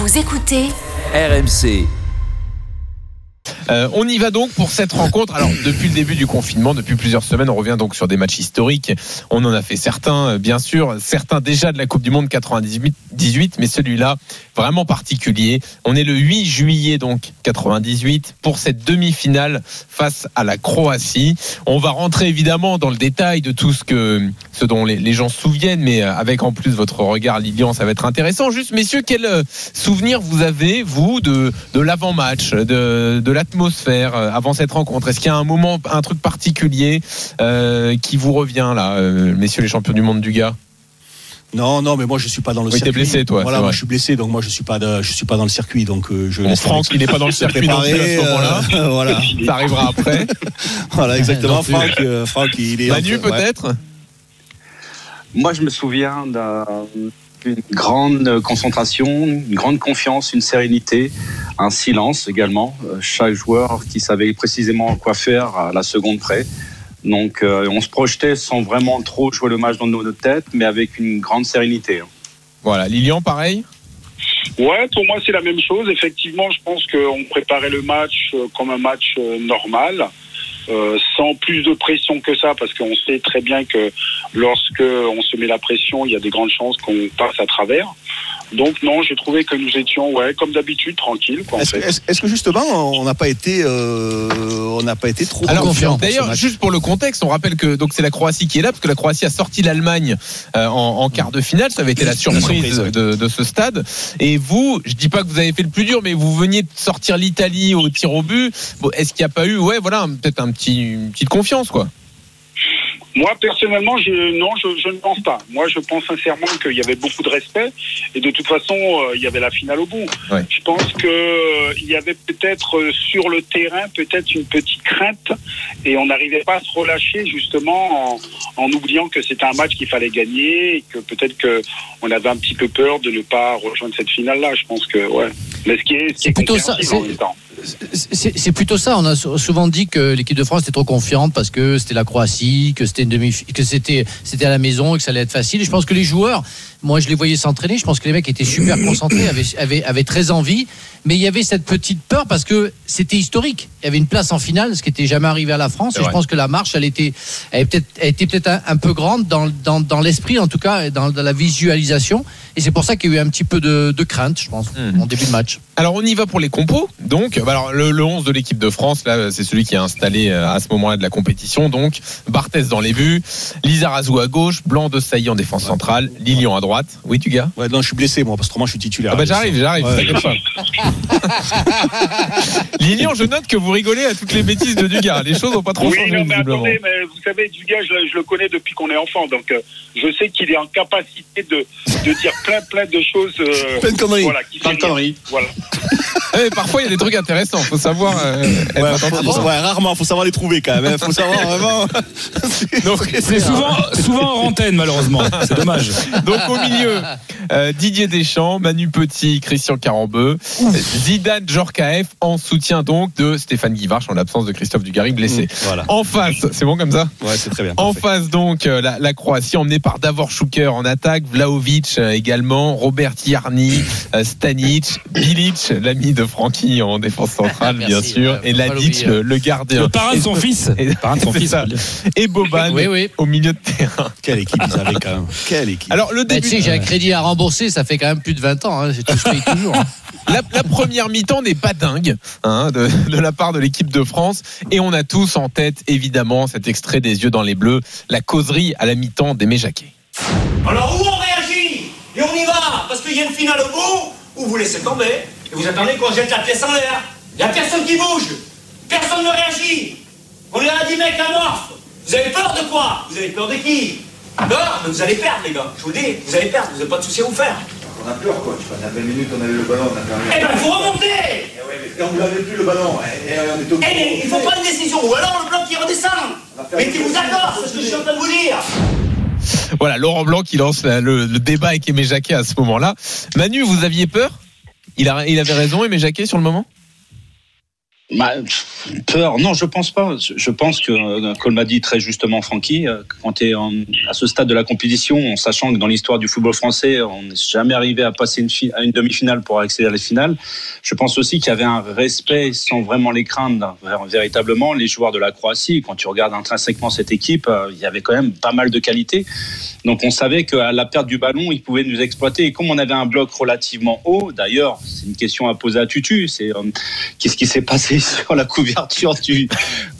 Vous écoutez RMC. Euh, on y va donc pour cette rencontre. Alors, depuis le début du confinement, depuis plusieurs semaines, on revient donc sur des matchs historiques. On en a fait certains, euh, bien sûr, certains déjà de la Coupe du Monde 98, 18, mais celui-là, vraiment particulier. On est le 8 juillet, donc 98, pour cette demi-finale face à la Croatie. On va rentrer évidemment dans le détail de tout ce que, ce dont les, gens se souviennent, mais euh, avec en plus votre regard, Lilian, ça va être intéressant. Juste, messieurs, quel souvenir vous avez, vous, de, de l'avant-match, de, de l'atmosphère euh, avant cette rencontre Est-ce qu'il y a un moment, un truc particulier euh, qui vous revient là, euh, messieurs les champions du monde du gars? Non, non, mais moi je suis pas dans le Oui, t'es circuit. blessé, toi, Voilà, moi je suis blessé, donc moi je suis pas, de- je suis pas dans le circuit, donc euh, je. Bon, Franck, il n'est pas dans le circuit non plus à ce moment-là. euh, voilà, Ça arrivera après. voilà, exactement. Franck, euh, Franck, il est. Manu, ouais. peut-être? Moi, je me souviens d'un- d'une grande concentration, une grande confiance, une sérénité, un silence également. Euh, Chaque joueur qui savait précisément quoi faire à la seconde près. Donc, euh, on se projetait sans vraiment trop jouer le match dans nos têtes, mais avec une grande sérénité. hein. Voilà, Lilian, pareil? Ouais, pour moi c'est la même chose. Effectivement, je pense qu'on préparait le match euh, comme un match euh, normal, euh, sans plus de pression que ça, parce qu'on sait très bien que lorsque on se met la pression, il y a des grandes chances qu'on passe à travers. Donc non, j'ai trouvé que nous étions, ouais, comme d'habitude, tranquilles. Est-ce est-ce que justement on n'a pas été, euh, on n'a pas été trop Alors, confiant D'ailleurs, juste pour le contexte, on rappelle que donc c'est la Croatie qui est là parce que la Croatie a sorti l'Allemagne euh, en, en quart de finale. Ça avait été la surprise surprise, ouais. de, de ce stade. Et vous, je dis pas que vous avez fait le plus dur, mais vous veniez de sortir l'Italie au tir au but. Bon, Est-ce qu'il n'y a pas eu, ouais, voilà, peut-être un petit, une petite confiance, quoi. Moi, personnellement, je, non, je, je ne pense pas. Moi, je pense sincèrement qu'il y avait beaucoup de respect et de toute façon, euh, il y avait la finale au bout. Ouais. Je pense que euh, il y avait peut-être euh, sur le terrain peut-être une petite crainte et on n'arrivait pas à se relâcher justement en, en oubliant que c'était un match qu'il fallait gagner et que peut-être que on avait un petit peu peur de ne pas rejoindre cette finale-là. Je pense que ouais. Mais ce qui est, ce qui est plutôt ça, en c'est- même temps. C'est plutôt ça. On a sou- souvent dit que l'équipe de France était trop confiante parce que c'était la Croatie, que c'était une demi, que c'était c'était à la maison et que ça allait être facile. Je pense que les joueurs, moi je les voyais s'entraîner. Je pense que les mecs étaient super concentrés, avaient, avaient, avaient très envie. Mais il y avait cette petite peur parce que c'était historique. Il y avait une place en finale, ce qui était jamais arrivé à la France. Et je pense que la marche, elle était, elle était peut-être, un, un peu grande dans, dans, dans l'esprit en tout cas, et dans, dans la visualisation. Et c'est pour ça qu'il y a eu un petit peu de, de crainte, je pense, Mhm. en début de match. Alors on y va pour les compos. Donc, bah alors le, le 11 de l'équipe de France, là, c'est celui qui est installé euh, à ce moment-là de la compétition. Donc, Barthez dans les buts, Lizarazu à gauche, Blanc de Sailly en défense centrale, Lilian à droite. Oui, tu gars Ouais, non, je suis blessé moi, parce que moi je suis titulaire. Ah bah j'arrive, j'arrive. Lilian, je note que vous rigolez à toutes les bêtises de Dugas. Les choses n'ont pas trop Oui, changé non, mais attendez, mais vous savez, Dugas, je, je le connais depuis qu'on est enfant, donc euh, je sais qu'il est en capacité de, de dire plein, plein de choses. euh, Plein de conneries. Voilà, qui fait rire. Voilà. Eh, parfois, il y a des trucs intéressants. Faut savoir. euh, être Ouais, attentif. faut- ouais, rarement, faut savoir les trouver quand même. hein. Faut savoir vraiment. Donc, C'est souvent, souvent en antenne, malheureusement. C'est dommage. Donc au milieu, euh, Didier Deschamps, Manu Petit, Christian Carambeu, Zidane, Djorkaeff en soutien donc de Stéphane Guivarch en l'absence de Christophe Dugarry blessé. Voilà. En face, c'est bon comme ça Ouais, c'est très bien. En parfait. face donc euh, la, la Croatie emmenée par Davor Šuker en attaque, Vlaovic euh, également, Robert Jarni, euh, Stanic, Bilic, l'ami de Francky en défense centrale bien sûr, et Ladic le, le gardien. Le parrain de son fils. Et- Le parrain de son fils. ça. Et Boban Oui, oui. au milieu de terrain. Quelle équipe ils avaient quand même. Quelle équipe. Alors le Bah, début tu sais, j'ai un crédit à rembourser, ça fait quand même plus de 20 ans. Hein, c'est tout je paye toujours. hein. La, la première mi-temps n'est pas dingue hein, de, de la part de l'équipe de France et on a tous en tête évidemment cet extrait des yeux dans les bleus, la causerie à la mi-temps d'Aimé Jacquet. Alors où on réagit? Et on y va Parce qu'il y a une finale au bout, ou vous laissez tomber, et vous attendez qu'on jette la pièce en l'air. Il n'y a personne qui bouge. Personne ne réagit. On est là 10 mecs amorphes. Vous avez peur de quoi? Vous avez peur de qui? Peur Mais vous allez perdre, les gars. Je vous dis, vous allez perdre. Vous n'avez pas de souci à vous faire. On a peur, coach. On a 20 minutes, on avait le ballon, on a perdu. Eh ben, il faut remonter Et on ne l'avait plus le ballon. Et, et on est au Eh, mais il faut prendre une décision. Ou alors le bloc qui redescend. Mais qui vous accorde, c'est ce que je suis en train de vous dire. Voilà, Laurent Blanc qui lance la- le, le débat avec Aimé Jacquet à ce moment-là. Manu, vous aviez peur? Il, a, il avait raison, Aimé Jacquet, sur le moment? Bah, peur, non, je pense pas. Je- pense que, euh, comme l'a dit très justement Francky, euh, quand tu es à ce stade de la compétition, en sachant que dans l'histoire du football français, on n'est jamais arrivé à passer une, à une demi-finale pour accéder à la finale, je pense aussi qu'il y avait un respect sans vraiment les craindre véritablement. Les joueurs de la Croatie, quand tu regardes intrinsèquement cette équipe, euh, il y avait quand même pas mal de qualité. Donc on savait qu'à la perte du ballon, ils pouvaient nous exploiter. Et comme on avait un bloc relativement haut, d'ailleurs, c'est une question à poser à Tutu, c'est qu'est-ce qui s'est passé? sur la couverture du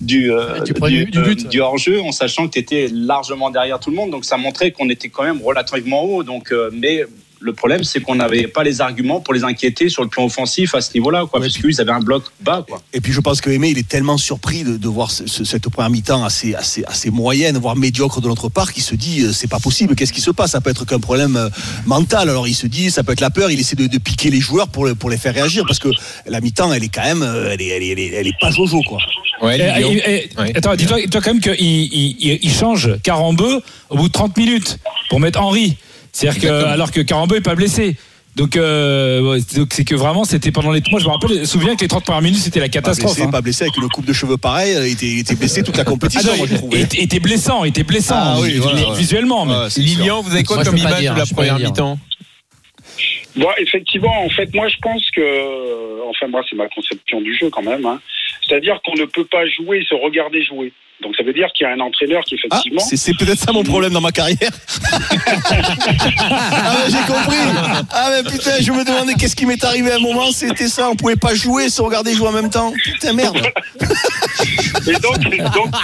du, euh, Du premier- du but. du hors-jeu, en sachant que tu étais largement derrière tout le monde. Donc ça montrait qu'on était quand même relativement haut. Donc, euh, mais le problème, c'est qu'on n'avait pas les arguments pour les inquiéter sur le plan offensif à ce niveau-là, quoi, Ouais, parce qu'ils avaient un bloc bas, quoi. Et puis je pense que Aimé, il est tellement surpris de, de voir ce- ce- cette première mi-temps assez, assez, assez moyenne, voire médiocre de notre part, qu'il se dit euh, c'est pas possible, qu'est-ce qui se passe? Ça peut être qu'un problème euh, mental. Alors il se dit ça peut être la peur, il essaie de, de piquer les joueurs pour, le- pour les faire réagir, parce que la mi-temps, elle est quand même, euh, elle est, elle est, elle est, elle est pas jojo quoi. Ouais, Et- Lilian. et- et- Ouais. Attends, dis-toi dis-toi quand même qu'il il, il- il change Carambeu au bout de 30 minutes pour mettre Henri. C'est-à-dire que, alors que Carambeu n'est pas blessé. Donc, euh, c'est que vraiment, c'était pendant les. Moi, je me rappelle, je me souviens que les 30 premières minutes, c'était la Pas catastrophe. blessé, hein. pas blessé avec une coupe de cheveux pareille, il était, il était blessé toute la Ah compétition, non, moi je il était- blessant, il était blessant Ah oui, voilà, ouais. visuellement. Ouais. Lilian, vous avez quoi Moi, comme pas image dire, de la première pas mi-temps? Bon, effectivement, en fait, moi, je pense que, enfin, moi, c'est ma conception du jeu quand même. hein. C'est-à-dire qu'on ne peut pas jouer, se regarder jouer. Donc, ça veut dire qu'il y a un entraîneur qui, Ah, effectivement, c'est c'est peut-être ça mon problème dans ma carrière. ah ouais, j'ai compris. Ah mais putain, je me demandais qu'est-ce qui m'est arrivé à un moment, c'était ça, on pouvait pas jouer sans regarder jouer en même temps. Putain merde. Et donc, donc,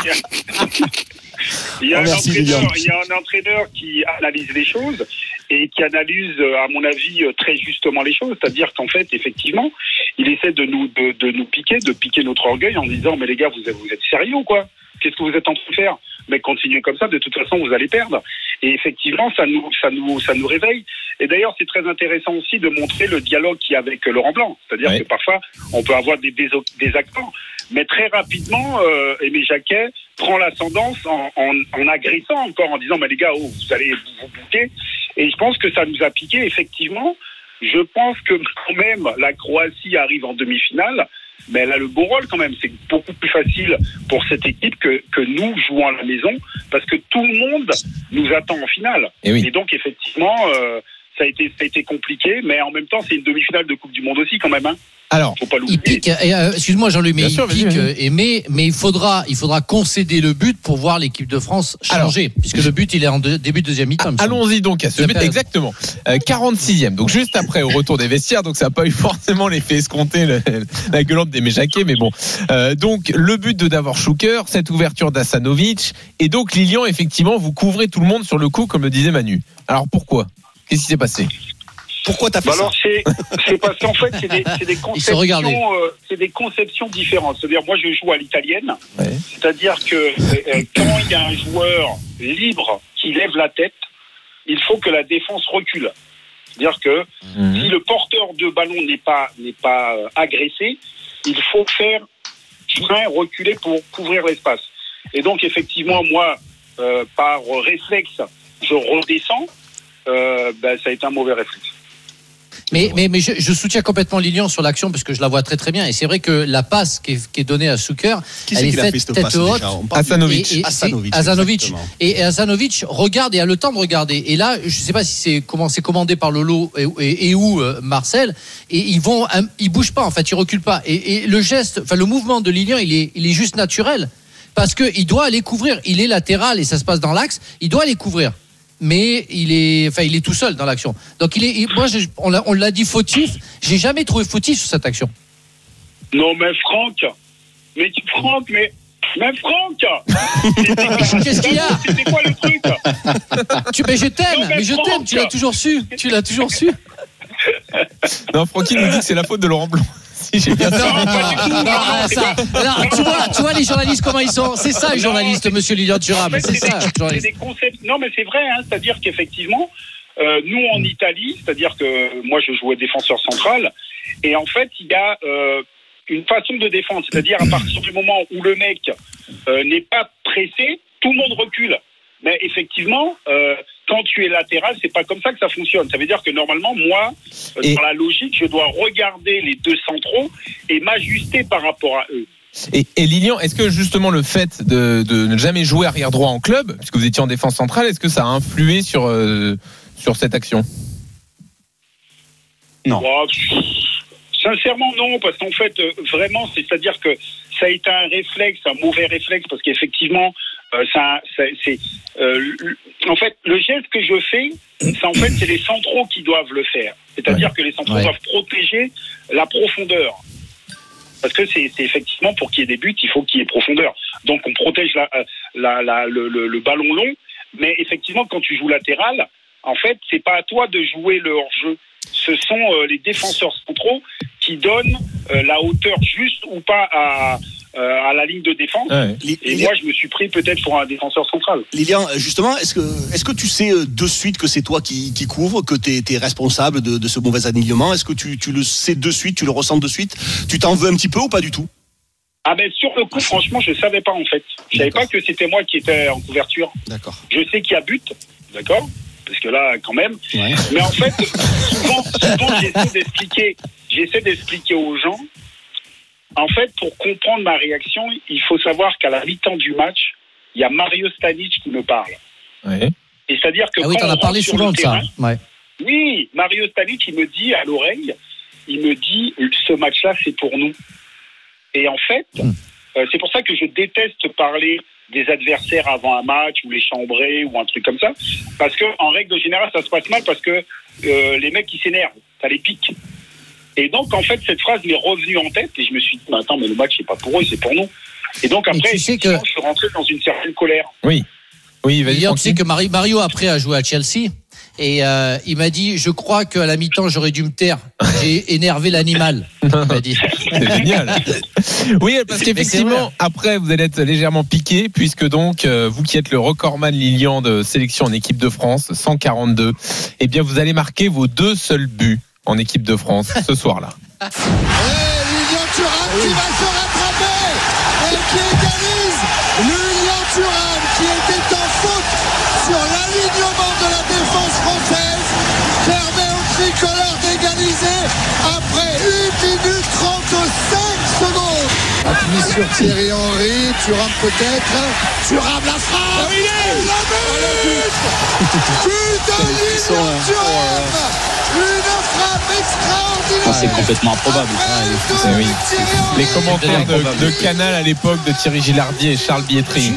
il y a- Oh, un merci, il y a un entraîneur qui analyse les choses et qui analyse, à mon avis, très justement les choses. C'est-à-dire qu'en fait, effectivement, il essaie de nous, de, de nous piquer, de piquer notre orgueil en disant, mais les gars, vous êtes, vous êtes sérieux ou quoi? Qu'est-ce que vous êtes en train de faire? Mais continuez comme ça, de toute façon, vous allez perdre. Et effectivement, ça nous, ça nous, ça nous réveille. Et d'ailleurs, c'est très intéressant aussi de montrer le dialogue qu'il y a avec Laurent Blanc. C'est-à-dire que parfois, on peut avoir des, des, des accords, mais très rapidement, euh, Aimé Jacquet prend l'ascendance en, en, en agressant encore, en disant, mais les gars, oh, vous allez vous, vous bouquer. Et je pense que ça nous a piqué, effectivement. Je pense que quand même, la Croatie arrive en demi-finale, mais elle a le beau rôle quand même. C'est beaucoup plus facile pour cette équipe que, que nous jouons à la maison, parce que tout le monde nous attend en finale. Et oui. Et donc, effectivement, euh, ça, a été, ça a été compliqué, mais en même temps, c'est une demi-finale de Coupe du Monde aussi, quand même. Hein. Alors, Faut pas Il pique, euh, excuse-moi Jean-Louis, mais Bien il sûr, pique, euh, et mais, mais il faudra, il faudra concéder le but pour voir l'équipe de France changer, puisque le but il est en début de deuxième mi-temps. Allons-y donc à ce but, période. exactement. Euh, 46e, donc juste après au retour des vestiaires, donc ça n'a pas eu forcément l'effet escompté, le- la gueulante des Jacquet, mais bon. Euh, donc le but de Davor Schuker, cette ouverture d'Asanovic, et donc Lilian, effectivement, vous couvrez tout le monde sur le coup, comme le disait Manu. Alors pourquoi? Qu'est-ce qui s'est passé Pourquoi t'as fait Bah ça alors c'est parce qu'en fait c'est des, des conceptions euh, c'est des conceptions différentes. C'est-à-dire moi je joue à l'italienne, Ouais. c'est-à-dire que euh, quand il y a un joueur libre qui lève la tête, il faut que la défense recule. C'est-à-dire que si le porteur de ballon n'est pas n'est pas euh, agressé, il faut faire frein reculer pour couvrir l'espace. Et donc effectivement moi euh, par réflexe je redescends. Euh, ben, ça a été un mauvais réflexe. Mais, mais, mais je, je soutiens complètement Lilian sur l'action parce que je la vois très très bien. Et c'est vrai que la passe qui est, qui est donnée à Souker, Qui elle c'est est qui l'a faite fait cette tête passe haute. déjà On parle- Asanovic. Et, Asanovic, regarde et a le temps de regarder. Et là, je ne sais pas si c'est comment c'est commandé par Lolo et, et, et où euh, Marcel. Et ils vont, ils bougent pas en fait, ils reculent pas. Et, et le geste, enfin le mouvement de Lilian, il est, il est juste naturel parce que il doit aller couvrir. Il est latéral et ça se passe dans l'axe. Il doit aller couvrir. Mais il est, enfin, il est tout seul dans l'action. Donc il est, il- moi, je- on l'a, on l'a dit fautif. J'ai jamais trouvé fautif sur cette action. Non, mais Franck, mais Franck, mais, mais Franck, Qu'est-ce qu'il y a? C'était quoi le truc? Tu, mais je t'aime, Non, mais mais je t'aime. Tu l'as toujours su. Tu l'as toujours su. Non, Francky nous dit que c'est la faute de Laurent Blanc. Si j'ai bien Non, ça. non, non, ah, ça. Alors, tu vois, tu vois les journalistes comment ils sont. C'est ça les journalistes, Monsieur Lilian En Thuram. fait, C'est ça. des, c'est journaliste. des concepts. Non, mais c'est vrai, hein, c'est-à-dire qu'effectivement, euh, nous en Italie, c'est-à-dire que moi je jouais défenseur central, et en fait il y a euh, une façon de défendre, c'est-à-dire à partir du moment où le mec euh, n'est pas pressé, tout le monde recule. Mais effectivement, euh, quand tu es latéral, c'est pas comme ça que ça fonctionne. Ça veut dire que normalement, moi, euh, Et- dans la logique, je dois regarder les deux centraux et m'ajuster par rapport à eux. Et, et Lilian, est-ce que justement le fait de, de ne jamais jouer arrière droit en club, puisque vous étiez en défense centrale, est-ce que ça a influé sur, euh, sur cette action? Non. Sincèrement, non, parce qu'en fait, euh, vraiment, c'est-à-dire que ça a été un réflexe, un mauvais réflexe, parce qu'effectivement, euh, ça, ça- c'est, euh, en fait, le geste que je fais, c'est en fait, c'est les centraux qui doivent le faire. C'est-à-dire que les centraux Ouais. doivent protéger la profondeur. Parce que c'est c'est effectivement pour qu'il y ait des buts, il faut qu'il y ait profondeur. Donc on protège la, euh, la, la- le, le- le ballon long, mais effectivement quand tu joues latéral, en fait c'est pas à toi de jouer le hors-jeu. Ce sont euh, les défenseurs centraux qui donnent euh, la hauteur juste ou pas à, euh, à la ligne de défense. Ouais. Et Lilian, moi je me suis pris peut-être pour un défenseur central. Lilian, justement, est-ce que, est-ce que tu sais de suite que c'est toi qui, qui couvre, que tu es, responsable de, de ce mauvais alignement? Est-ce que tu, tu le sais de suite, tu le ressens de suite? Tu t'en veux un petit peu ou pas du tout? Ah ben sur le coup franchement je savais pas en fait. Je savais D'accord. pas que c'était moi qui étais en couverture. D'accord. Je sais qu'il y a but, d'accord Parce que là quand même. Ouais. Mais en fait, souvent, souvent j'essaie d'expliquer, j'essaie d'expliquer aux gens. En fait, pour comprendre ma réaction, il faut savoir qu'à la mi-temps du match, il y a Mario Stanic qui me parle. Ouais. Et c'est-à-dire que Ah oui, quand t'en on as parlé souvent le de ça. terrain, Ouais. oui, Mario Stanic, il me dit à l'oreille, il me dit, ce match-là, c'est pour nous. Et en fait, Hmm. euh, c'est pour ça que je déteste parler des adversaires avant un match ou les chambrer ou un truc comme ça, parce que en règle générale, ça se passe mal parce que euh, les mecs qui s'énervent, ça les pique. Et donc, en fait, cette phrase m'est revenue en tête et je me suis dit, mais attends, mais le match, c'est pas pour eux, c'est pour nous. Et donc, après, tu sais effectivement, que- je suis rentré dans une certaine colère. Oui, vas-y. D'ailleurs, tu sais que Mari- Mario après a joué à Chelsea et euh, il m'a dit je crois qu'à la mi-temps j'aurais dû me taire. J'ai énervé l'animal. C'est génial. Oui, parce qu'effectivement, après, vous allez être légèrement piqué, puisque donc, euh, vous qui êtes le recordman Lilian de sélection en équipe de France, 142, eh bien, vous allez marquer vos deux seuls buts en équipe de France ce soir-là. Lilian Thuram qui va se Thierry Henry, Thuram peut-être, Thuram la frappe et la but Thuram Une frappe extraordinaire Ah, c'est complètement improbable. Henry. Les commentaires de, de Canal à l'époque de Thierry Gilardier et Charles Bietri.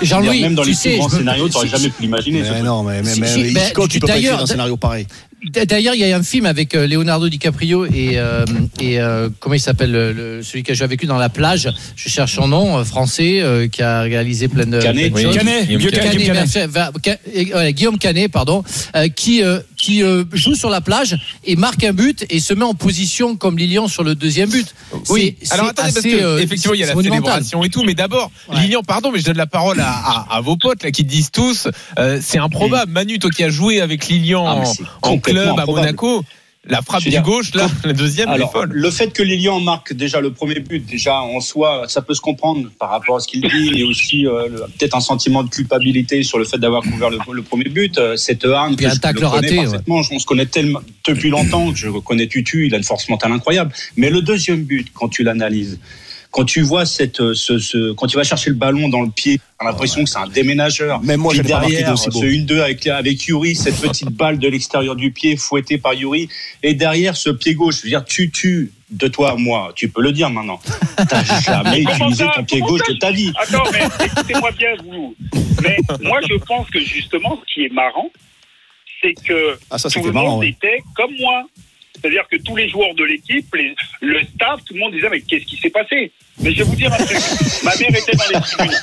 Jean-Louis, Même dans les sais, plus grands scénarios, tu n'aurais jamais pu l'imaginer. Mais non, mais, mais, Si, mais si, ben, Hitchcock, tu peux pas écrire un scénario pareil. D'ailleurs, il y a un film avec euh, Leonardo DiCaprio et, euh, et euh, comment il s'appelle le- le- celui qui a joué avec lui dans la plage. Je cherche son nom, français, euh, qui a réalisé plein de, Canet. plein de Oui, choses. Canet, Guillaume Canet. Guillaume pardon, euh, qui euh, qui euh, joue sur la plage et marque un but et se met en position comme Lilian sur le deuxième but. Oui, C'est- alors c'est attendez, parce assez, que, euh, effectivement, il y a la célébration et tout, mais d'abord, Ouais. Lilian, pardon, mais je donne la parole à, à- à vos potes là qui disent tous, euh, c'est improbable. Manu, toi qui as joué avec Lilian Ah, en, en club à. Monaco, la frappe du dire, gauche, là, la deuxième, elle est Alors, folle. le fait que Lilian marque déjà le premier but, déjà en soi, ça peut se comprendre par rapport à ce qu'il dit, mais aussi euh, peut-être un sentiment de culpabilité sur le fait d'avoir couvert le, le premier but. Euh, Cette arme, Puis que je tacle le raté, ouais. parfaitement, on se connaît tellement depuis longtemps que je connais Tutu, il a une force mentale incroyable. Mais le deuxième but, quand tu l'analyses, quand tu vois cette, euh, ce, ce- quand tu vas chercher le ballon dans le pied, t'as l'impression que c'est un déménageur. Même moi, Puis derrière, ce 1-2 avec, avec Yuri, cette petite balle de l'extérieur du pied fouettée par Yuri. Et derrière, ce pied gauche, je veux dire, tu tues de toi à moi, tu peux le dire maintenant. T'as jamais utilisé ton pied gauche de ta vie. Attends, mais écoutez-moi bien, vous. Mais moi, je pense que justement, ce qui est marrant, c'est que Ah, ça, tout c'était le marrant. monde ouais. était comme moi. C'est-à-dire que tous les joueurs de l'équipe, le staff, tout le monde disait mais qu'est-ce qui s'est passé? Mais je vais vous dire un truc. ma mère était dans les tribunes.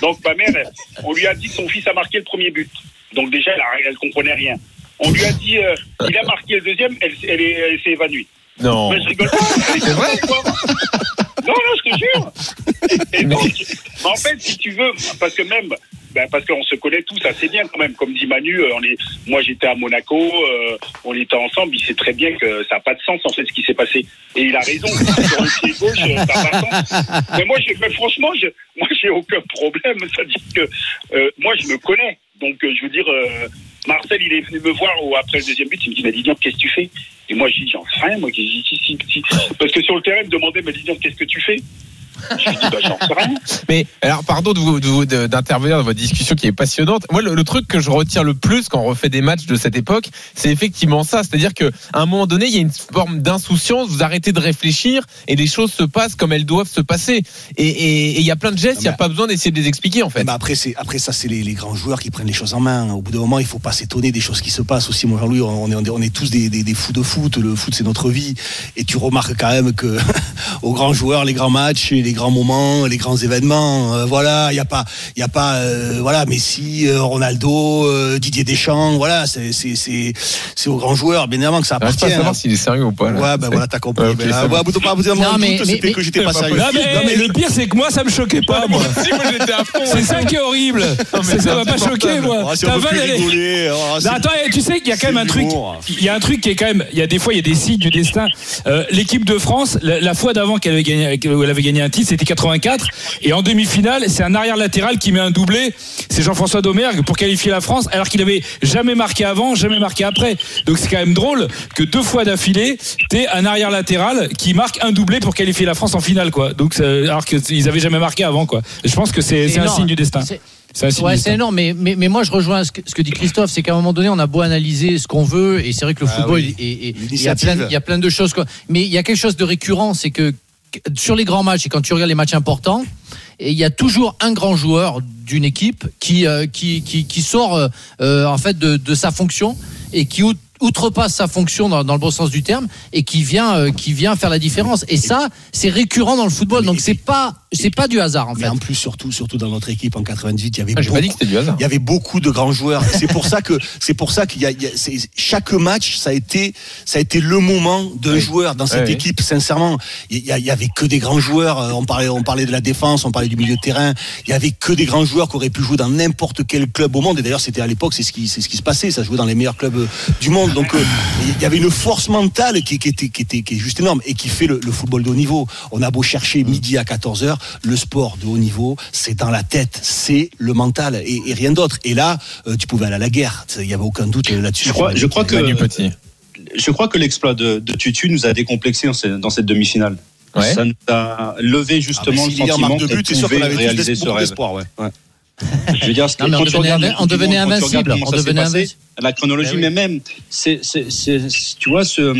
Donc ma mère, on lui a dit que son fils a marqué le premier but. Donc déjà, elle, elle comprenait rien. On lui a dit euh, il a marqué le deuxième, elle s'est évanouie. Non. Mais je rigole pas. C'est vrai? Non, non, je te jure. Et donc, mais en fait, si tu veux, parce que même, ben, parce qu'on se connaît tous assez bien quand même. Comme dit Manu, euh, on est, moi j'étais à Monaco, euh, on était ensemble. Il sait très bien que ça n'a pas de sens en fait ce qui s'est passé. Et il a raison. Sur le pied gauche, euh, ça n'a pas de sens. Mais moi, je, mais franchement, je, moi, j'ai aucun problème. C'est-à-dire que euh, moi, je me connais. Donc, euh, je veux dire, euh, Marcel, il est venu me voir après le deuxième but. Il me dit, mais Didier, qu'est-ce que tu fais? Et moi, je dis, j'en sais rien. Moi, je dis, si, si, si. Parce que sur le terrain, il me demandait, mais Didier, qu'est-ce que tu fais? Je lui dis, bah, j'en sais rien. Mais alors, pardon de vous- de vous- de- d'intervenir dans votre discussion qui est passionnante. Moi, le, le truc que je retiens le plus quand on refait des matchs de cette époque, c'est effectivement ça. C'est-à-dire qu'à un moment donné, il y a une forme d'insouciance. Vous arrêtez de réfléchir et les choses se passent comme elles doivent se passer. Et il y a plein de gestes, il n'y a pas besoin d'essayer de les expliquer en fait. Mais après, après ça, c'est les, les grands joueurs qui prennent les choses en main. Au bout d'un moment, il faut pas s'étonner des choses qui se passent aussi. Moi, Jean-Louis, on est, on est- on est tous des, des, des fous de foot. Le foot, c'est notre vie. Et tu remarques quand même que aux grands joueurs, les grands matchs, les grands moments, les grands événements, euh, voilà, il y a pas, il y a pas, euh, voilà, Messi, euh, Ronaldo, euh, Didier Deschamps, voilà, c'est c'est c'est c'est aux grands joueurs, bien évidemment que ça appartient. pas à savoir hein. s'il est sérieux ou pas. là. Ouais, ben C'est- voilà, t'as compris. Ouais, ok, Ben, ouais, pas vous dire Non, mon mais- doute, mais- c'était mais- que j'étais pas Non, sérieux. Non, mais, le pire, c'est que moi, ça me choquait pas, moi. Si, moi j'étais à fond. C'est ça qui est horrible. mais Ça m'a pas choqué, moi. Ah, si Ta on peut vanne, plus elle est- rigoler. c'est- Non, attends, eh, tu sais qu'il y a quand même un truc. Il y a un truc qui est quand même. Il y a des fois, il y a des signes du destin. L'équipe de France, la, fois d'avant qu'elle avait gagné, qu'elle avait gagné un titre, c'était 84. Et en demi-finale, c'est un arrière latéral qui met un doublé. C'est Jean-François Domergue pour qualifier la France, alors qu'il avait jamais marqué avant, jamais marqué après. Donc c'est quand même drôle que deux fois d'affilée, t'aies un arrière latéral qui marque un doublé pour qualifier la France en finale, quoi. Donc alors qu'ils avaient jamais marqué avant, quoi. Je pense que c'est un énorme. signe du destin. C'est- C'est un signe Ouais, du c'est destin. énorme, mais, mais, mais moi je rejoins ce que, ce que dit Christophe, c'est qu'à un moment donné, on a beau analyser ce qu'on veut, et c'est vrai que le Ah football, il y a plein de choses, quoi. mais il y a quelque chose de récurrent, c'est que sur les grands matchs, et quand tu regardes les matchs importants, il y a toujours un grand joueur d'une équipe qui, euh, sort euh, euh, en fait de, de sa fonction et qui outrepasse sa fonction dans, dans le bon sens du terme et qui vient, euh, qui vient faire la différence. Et ça, c'est récurrent dans le football, donc c'est pas, c'est pas du hasard en Mais fait. en plus, surtout, surtout dans notre équipe en 98, il y avait Ah, beaucoup, dit que c'était du hasard. il y avait beaucoup de grands joueurs. C'est pour ça que c'est pour ça qu'il y a, il y a- c'est- chaque match, ça a été ça a été le moment d'un Oui. joueur dans cette Oui, oui. équipe. Sincèrement, il y, a- il y avait que des grands joueurs. Euh, On parlait on parlait de la défense, on parlait du milieu de terrain. Il y avait que des grands joueurs qui auraient pu jouer dans n'importe quel club au monde. Et d'ailleurs, c'était à l'époque, c'est ce qui c'est ce qui se passait. Ça jouait dans les meilleurs clubs euh, du monde. Donc euh, il y avait une force mentale qui, qui était qui était qui est juste énorme et qui fait le, le football de haut niveau. On a beau chercher midi à 14 h le sport de haut niveau, c'est dans la tête, c'est le mental et, et rien d'autre. Et là, euh, tu pouvais aller à la guerre. Il y avait aucun doute là-dessus. Je crois, je crois que Petit. je crois que l'exploit de, de Tutu nous a décomplexé dans cette, dans cette demi-finale. Ouais. Ça nous a levé Ah, justement si le sentiment qu'on buts, c'est sûr qu'on pouvait réaliser ce rêve. Ouais. Ouais. Je veux dire, Non, mais on devenait regardes on devenait invincible, on devenait invincible. La chronologie, Eh oui. mais même, c'est, c'est, c'est- tu vois, ce,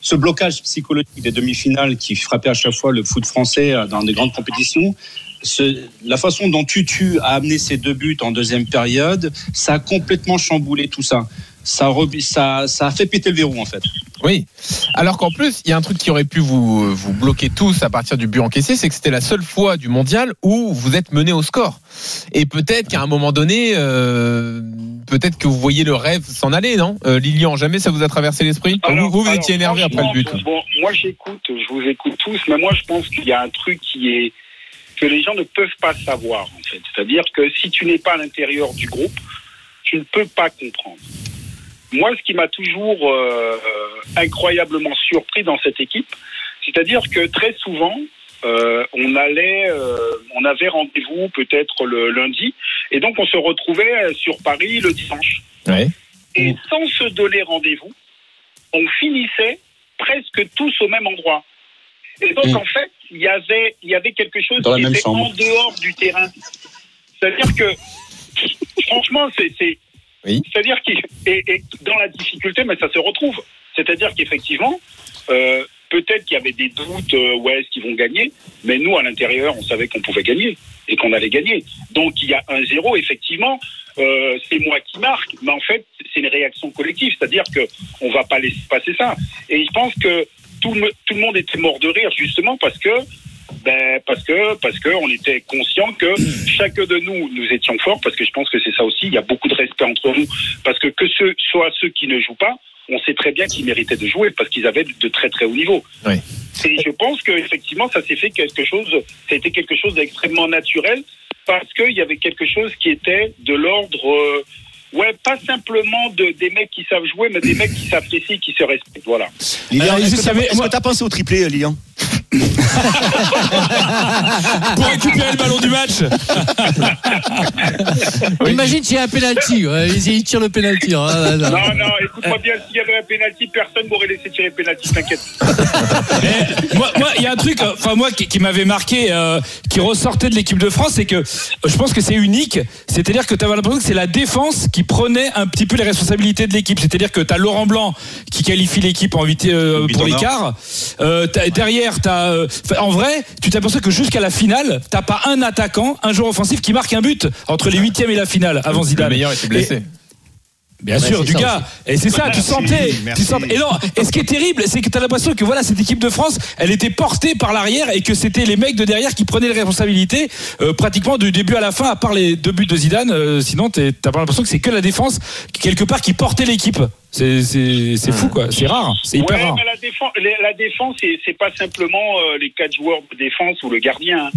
ce blocage psychologique des demi-finales qui frappait à chaque fois le foot français euh, dans des grandes compétitions. Ce- la façon dont Tutu a amené ses deux buts en deuxième période, ça a complètement chamboulé tout ça. Ça, a rebi- ça, ça a fait péter le verrou en fait. Oui. Alors qu'en plus, il y a un truc qui aurait pu vous, vous bloquer tous à partir du but encaissé, c'est que c'était la seule fois du mondial où vous êtes mené au score. Et peut-être qu'à un moment donné, euh, peut-être que vous voyez le rêve s'en aller, non? Euh, Lilian, jamais ça vous a traversé l'esprit? Vous, vous, alors, étiez énervé après le but. Bon, moi j'écoute, je vous écoute tous, mais moi je pense qu'il y a un truc qui est que les gens ne peuvent pas savoir en fait. C'est-à-dire que si tu n'es pas à l'intérieur du groupe, tu ne peux pas comprendre. Moi, ce qui m'a toujours euh, incroyablement surpris dans cette équipe, c'est-à-dire que très souvent, euh, on allait, euh, on avait rendez-vous peut-être le lundi, et donc on se retrouvait sur Paris le dimanche. Ouais. Et sans se donner rendez-vous, on finissait presque tous au même endroit. Et donc, Mm. en fait, il y avait, il y avait quelque chose Dans qui était chambre. en dehors du terrain. C'est-à-dire que, franchement, c'est, C'est-à-dire qu'il et, et dans la difficulté, mais ça se retrouve. C'est-à-dire qu'effectivement, euh, peut-être qu'il y avait des doutes, euh, ouais, est-ce qu'ils vont gagner Mais nous, à l'intérieur, on savait qu'on pouvait gagner et qu'on allait gagner. Donc, il y a un zéro, effectivement. Euh, c'est moi qui marque, mais en fait, c'est une réaction collective. C'est-à-dire que on va pas laisser passer ça. Et je pense que tout le monde était mort de rire, justement, parce que ben, parce que parce que on était conscient que chacun de nous nous étions forts parce que je pense que c'est ça aussi il y a beaucoup de respect entre nous parce que que ceux soit ceux qui ne jouent pas on sait très bien qu'ils méritaient de jouer parce qu'ils avaient de très très haut niveau Oui. et je pense que effectivement ça s'est fait quelque chose ça a été quelque chose d'extrêmement naturel parce qu'il y avait quelque chose qui était de l'ordre euh, Ouais, pas simplement de, des mecs qui savent jouer, mais des mecs qui s'apprécient, qui se respectent. Voilà. Lilian, Euh, est-ce que que t'as pensé au triplé, Lilian? Pour récupérer le ballon du match. Imagine s'il y a un penalty. ouais, il tire le penalty. hein, là, là. Non, non, écoute-moi bien, s'il y avait un penalty, personne m'aurait laissé tirer penalty, t'inquiète. Eh, moi, moi, il y a un truc, euh, enfin moi, qui, qui m'avait marqué, euh, qui ressortait de l'équipe de France, c'est que euh, je pense que c'est unique. C'est-à-dire que tu avais l'impression que c'est la défense qui prenait un petit peu les responsabilités de l'équipe. C'est-à-dire que tu as Laurent Blanc qui qualifie l'équipe en huit, euh, Huit pour l'écart. Euh, t'as- derrière, t'as, euh, en vrai, tu t'aperçois que jusqu'à la finale, t'as pas un attaquant, un joueur offensif qui marque un but entre les huitièmes et la finale avant Le Zidane. meilleur était blessé. Bien Ouais, sûr, du gars. Et c'est ça, tu sentais. merci. Tu sentais. Et non, et ce qui est terrible, c'est que tu as l'impression que voilà, cette équipe de France, elle était portée par l'arrière et que c'était les mecs de derrière qui prenaient les responsabilités euh, pratiquement du début à la fin, à part les deux buts de Zidane. euh, sinon, t'as pas l'impression que c'est que la défense, quelque part, qui portait l'équipe. C'est c'est- c'est fou, quoi. C'est rare. C'est hyper ouais, rare. mais la défense, la défense, c'est c'est pas simplement euh, les quatre joueurs de défense ou le gardien. hein.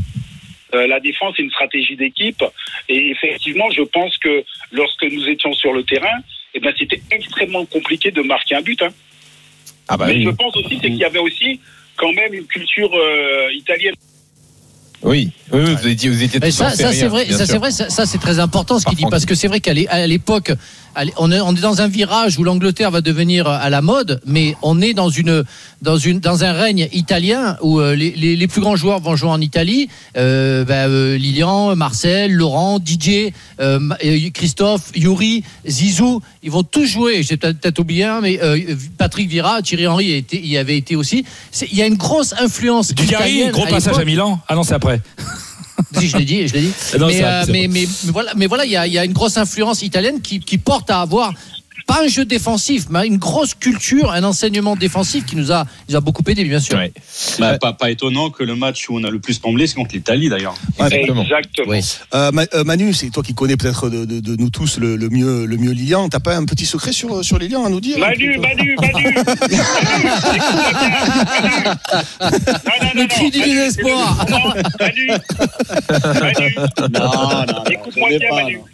Euh, la défense, c'est une stratégie d'équipe. Et effectivement, je pense que lorsque nous étions sur le terrain, eh ben, c'était extrêmement compliqué de marquer un but. hein. Ah bah Mais oui. je pense aussi c'est qu'il y avait aussi quand même une culture euh, italienne. Oui, oui, oui, vous étiez, vous étiez Mais tous ça, ça c'est vrai, ça c'est vrai, ça, ça, c'est très important ce qu'il dit parce que c'est vrai qu'à l'époque, on est, on est dans un virage où l'Angleterre va devenir à la mode, mais on est dans une dans une dans un règne italien où euh, les, les, les plus grands joueurs vont jouer en Italie. Euh, ben, euh, Lilian, Marcel, Laurent, Didier, euh, euh, Christophe, Yuri, Zizou, ils vont tous jouer. J'ai peut-être oublié un, mais euh, Patrick Vira, Thierry Henry y, était- y avait été aussi. Il y a une grosse influence Dugarry, italienne gros passage à Milan. Ah non, c'est après. Si, je l'ai dit, je l'ai dit. Non, mais, c'est- euh, mais, bon. mais, mais voilà, mais voilà, il y a, il y a une grosse influence italienne qui, qui porte à avoir pas un jeu défensif, mais une grosse culture, un enseignement défensif qui nous a, nous a beaucoup aidé, bien sûr. Ouais. Bah, pas, pas étonnant que le match où on a le plus tremblé, c'est contre l'Italie d'ailleurs. Exactement. Exactement. Oui. Euh, Ma- euh, Manu, c'est toi qui connais peut-être de, de- de nous tous le, le mieux, le mieux Lilian. T'as pas un petit secret sur, sur Lilian à nous dire? Manu, Manu, Manu, Manu, Le cri du désespoir. Non, Manu, Manu, Non, non, écoute-moi bien, Manu.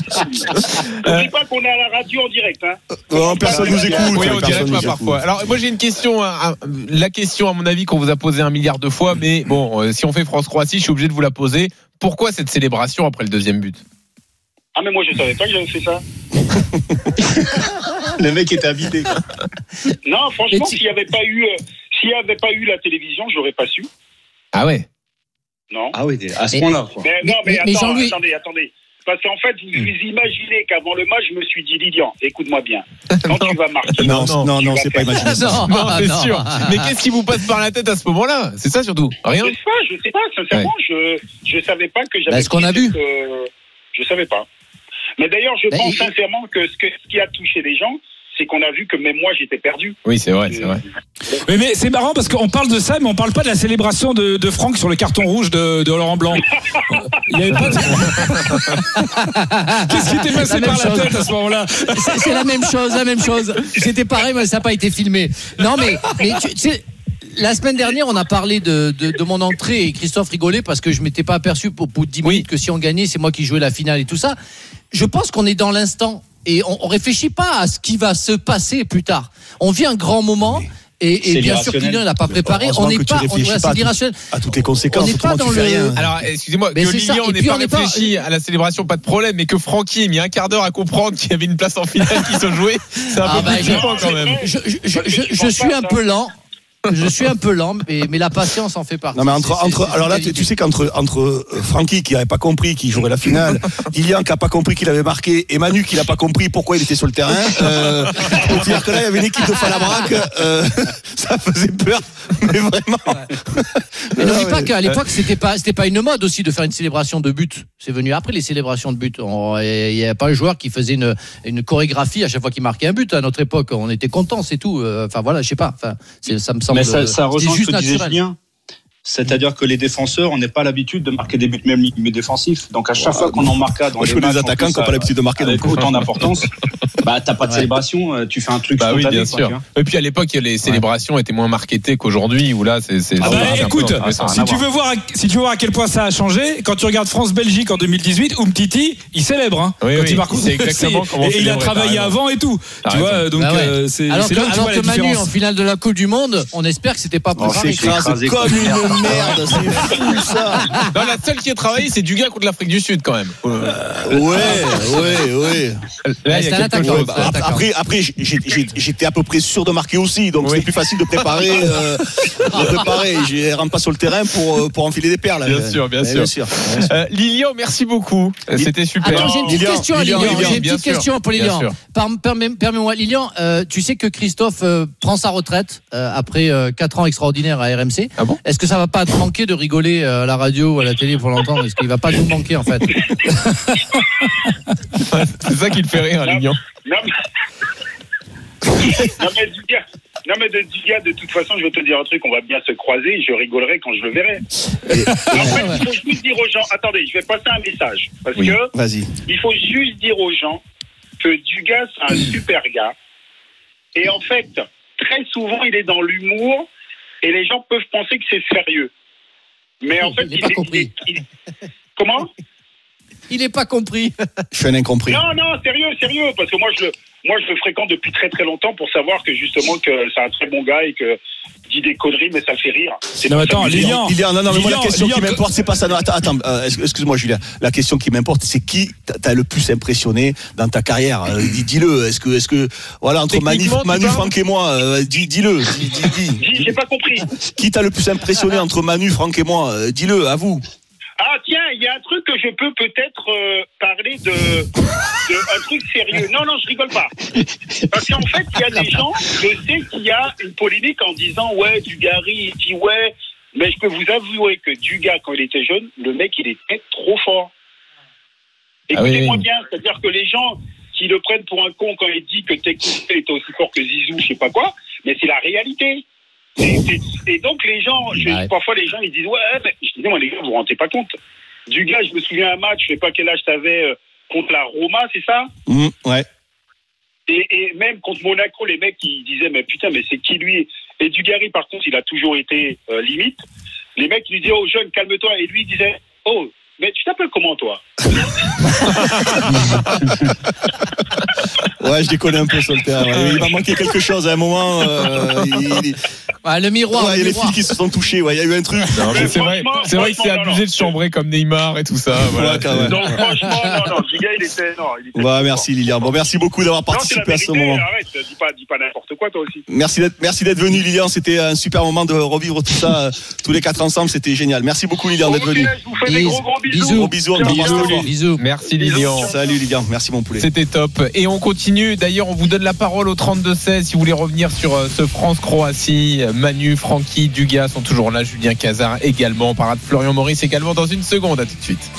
de N'oublie pas qu'on est à la radio en direct. Hein. Non, personne nous écoute. Oui, dirait nous pas écoute. parfois. Alors, moi, j'ai une question. hein, La question, à mon avis, qu'on vous a posée un milliard de fois, mais bon, euh, si on fait France-Croatie, je suis obligé de vous la poser. Pourquoi cette célébration après le deuxième but? Ah, mais moi, je savais pas que j'avais fait ça. Le mec était habité. Non, franchement, s'il n'y avait pas eu, euh, s'il avait pas eu la télévision, j'aurais pas su. Ah ouais? Non. Ah oui, à ce point-là. quoi. Mais, non, mais, mais- mais attends, Jean-Louis- attendez, attendez. Parce qu'en fait, vous, vous imaginez qu'avant le match, je me suis dit, Lilian, écoute-moi bien. Quand tu vas marquer, Non, Non, non, non, c'est pas imaginable. Non, Non, c'est sûr. Mais qu'est-ce qui vous passe par la tête à ce moment-là? C'est ça surtout Rien Je sais pas, je sais pas, sincèrement, je je savais pas que j'avais. Bah, ce qu'on a vu. euh, je savais pas. Mais d'ailleurs, je Bah, pense il- sincèrement que ce, que ce qui a touché les gens, c'est qu'on a vu que même moi, j'étais perdu. Oui, c'est vrai, c'est vrai. Mais, mais c'est marrant parce qu'on parle de ça, mais on parle pas de la célébration de, de Franck sur le carton rouge de, de Laurent Blanc. Il y avait pas de- Qu'est-ce qui t'est passé La par même la chose. tête à ce moment-là C'est c'est la même chose, la même chose. C'était pareil, mais ça n'a pas été filmé. Non, mais, mais tu, tu sais, la semaine dernière, on a parlé de, de, de mon entrée et Christophe rigolait parce que je m'étais pas aperçu pour, pour 10 minutes que si on gagnait, c'est moi qui jouais la finale et tout ça. Je pense qu'on est dans l'instant et on, on réfléchit pas à ce qui va se passer plus tard. On vit un grand moment. Et, bien sûr. Kylian n'a pas préparé. On n'est pas, on, pas à toutes les conséquences, On n'est pas dans le- rien. Alors, excusez-moi, Mais que Lilian n'ait pas on n'est pas- réfléchi à la célébration, pas de problème, mais que Francky ait mis un quart d'heure à comprendre qu'il y avait une place en finale qui se jouait, c'est un Ah peu bah, plus je- flippant quand même. Je, suis un ça. peu lent. Je suis un peu lent, mais, mais la patience en fait partie. Non mais entre, entre alors là tu, sais qu'entre entre euh, Francky qui n'avait pas compris qu'il jouerait la finale, Lilian qui a pas compris qu'il avait marqué et Manu qui n'a pas compris pourquoi il était sur le terrain. Euh, faut dire que là il y avait une équipe de Falabrac, euh, ça faisait peur, mais vraiment. Mais n'oublie pas qu'à l'époque, c'était pas, c'était pas une mode aussi de faire une célébration de but. C'est venu après les célébrations de but. Il n'y avait pas un joueur qui faisait une, une chorégraphie à chaque fois qu'il marquait un but. À notre époque, on était contents, c'est tout. Euh, Enfin voilà, je sais pas. Enfin, ça me semble. Mais ça, ça c'est rejoint ce juste que disait naturel. Julien. C'est-à-dire que les défenseurs, on n'est pas l'habitude de marquer des buts, même les défensifs. Donc à chaque fois qu'on en marqua dans les des attaquants qui n'ont pas l'habitude de marquer. avec donc. autant d'importance, Bah, t'as pas de Ouais. célébration, euh, tu fais un truc Bah oui, bien quoi, sûr. Et puis à l'époque, les célébrations étaient moins marketées qu'aujourd'hui, où là, c'est. c'est- Ah c'est bah, peu écoute, si tu veux voir, à- si tu veux voir à quel point ça a changé, quand tu regardes France-Belgique en 2018, Umtiti, il célèbre. Hein, Oui, quand oui, il marque- sait exactement c'est- comment Et il a travaillé avant et tout. Tu vois, donc Bah euh, c'est Alors c'est que, là que Manu, en finale de la Coupe du Monde, on espère que c'était pas s'écrase écrasé comme comme une merde, c'est fou ça. Non, la seule qui a travaillé, c'est Dugas contre l'Afrique du Sud, quand même. Euh, Ouais, ouais, ouais. Là, Bah, après, après j'étais à peu près sûr de marquer aussi, donc Oui. c'est plus facile de préparer. euh, de préparer. Je rentre pas sur le terrain pour, euh, pour enfiler des perles. Bien sûr, bien Eh, sûr. Euh, Lilian, merci beaucoup. C'était super. Attends, j'ai une petite Lilian, question à Lilian, Lilian. Lilian, J'ai une bien petite sûr, question pour bien Lilian. sûr. Permets-moi, Lilian, euh, tu sais que Christophe euh, prend sa retraite euh, après 4 ans extraordinaires à RMC. Ah bon? Est-ce que ça va pas te manquer de rigoler euh, à la radio ou à la télé pour l'entendre? Est-ce qu'il va pas nous manquer en fait? C'est ça qui le fait rire, Lilian. Non, mais... non, mais Dugas, non, mais de de toute façon, je vais te dire un truc, on va bien se croiser, je rigolerai quand je le verrai. en fait, il faut juste dire aux gens, attendez, je vais passer un message, parce Oui. que Vas-y. il faut juste dire aux gens que Dugas, c'est un super gars, et en fait, très souvent, il est dans l'humour, et les gens peuvent penser que c'est sérieux. Mais en fait, n'est pas compris. il- comment? Il n'est pas compris. Je suis un incompris. Non, non, sérieux, sérieux, parce que moi je le, moi je le fréquente depuis très très longtemps pour savoir que justement que c'est un très bon gars et que dit des conneries mais ça le fait rire. C'est Non, attends, Lilian. Lilian, non, non, mais moi la question Lilian, qui m'importe, c'est pas ça. Non, attends, attends, euh, ex- excuse-moi, Julien. La question qui m'importe, c'est qui t'a- t'as le plus impressionné dans ta carrière? Euh, dis- Dis-le. Est-ce que, est-ce que, voilà, entre Manu, Franck et moi, euh, dis- dis-le. Dis, dis, dis. Dis, j'ai pas compris. Qui t'a le plus impressionné entre Manu, Franck et moi? Euh, Dis-le, à vous. Ah tiens, un truc que je peux peut-être euh, parler de, de un truc sérieux. Non, non, je rigole pas. Parce qu'en fait, il y a des gens, je sais qu'il y a une polémique en disant ouais, Dugarry, il dit ouais, mais je peux vous avouer que Dugas, quand il était jeune, le mec, il était trop fort. Ah oui, Écoutez-moi bien, c'est-à-dire que les gens qui le prennent pour un con quand il dit que Tekno était aussi fort que Zizou, je sais pas quoi, mais c'est la réalité. Et, donc les gens, je- parfois les gens ils disent ouais, mais je dis moi les gars vous vous rendez pas compte. Du gars, je me souviens un match, je sais pas quel âge t'avais euh, contre la Roma, c'est ça? Hum, ouais. et, et même contre Monaco, les mecs ils disaient mais putain mais c'est qui lui? Et Dugarry par contre il a toujours été euh, limite. Les mecs ils lui disaient oh jeune calme-toi et lui il disait oh mais tu t'appelles comment toi? Ouais, je déconne un peu sur le terrain. ouais. Il va manquer quelque chose à un moment. euh, il- le miroir. Ouais, il y le a les filles qui se sont touchées. Ouais, il y a eu un truc. C'est vrai, c'est vrai c'est franchement, abusé non, de chambrer comme Neymar et tout ça. Voilà. Ouais, quand même. Donc franchement non non, du gars il était non, il était Ouais, merci Lilian. Bon, merci beaucoup d'avoir Non, participé à ce moment. arrête, dis pas, dis pas n'importe quoi toi aussi. Merci d'être, merci d'être venu, Lilian. C'était un super moment de revivre tout ça euh, tous les quatre ensemble. C'était génial. Merci beaucoup, Lilian, d'être venu. je vous fais des gros gros bisous. Bisous. Gros bisous, fort. Bisous. Merci Lilian. Salut, Lilian. Merci, mon poulet. C'était top. Et on continue. D'ailleurs, on vous donne la parole au 32-16 si vous voulez revenir sur euh, ce France-Croatie. Manu, Francky, Dugas sont toujours là. Julien Cazard également. Parade Florian Maurice également dans une seconde. À tout de suite.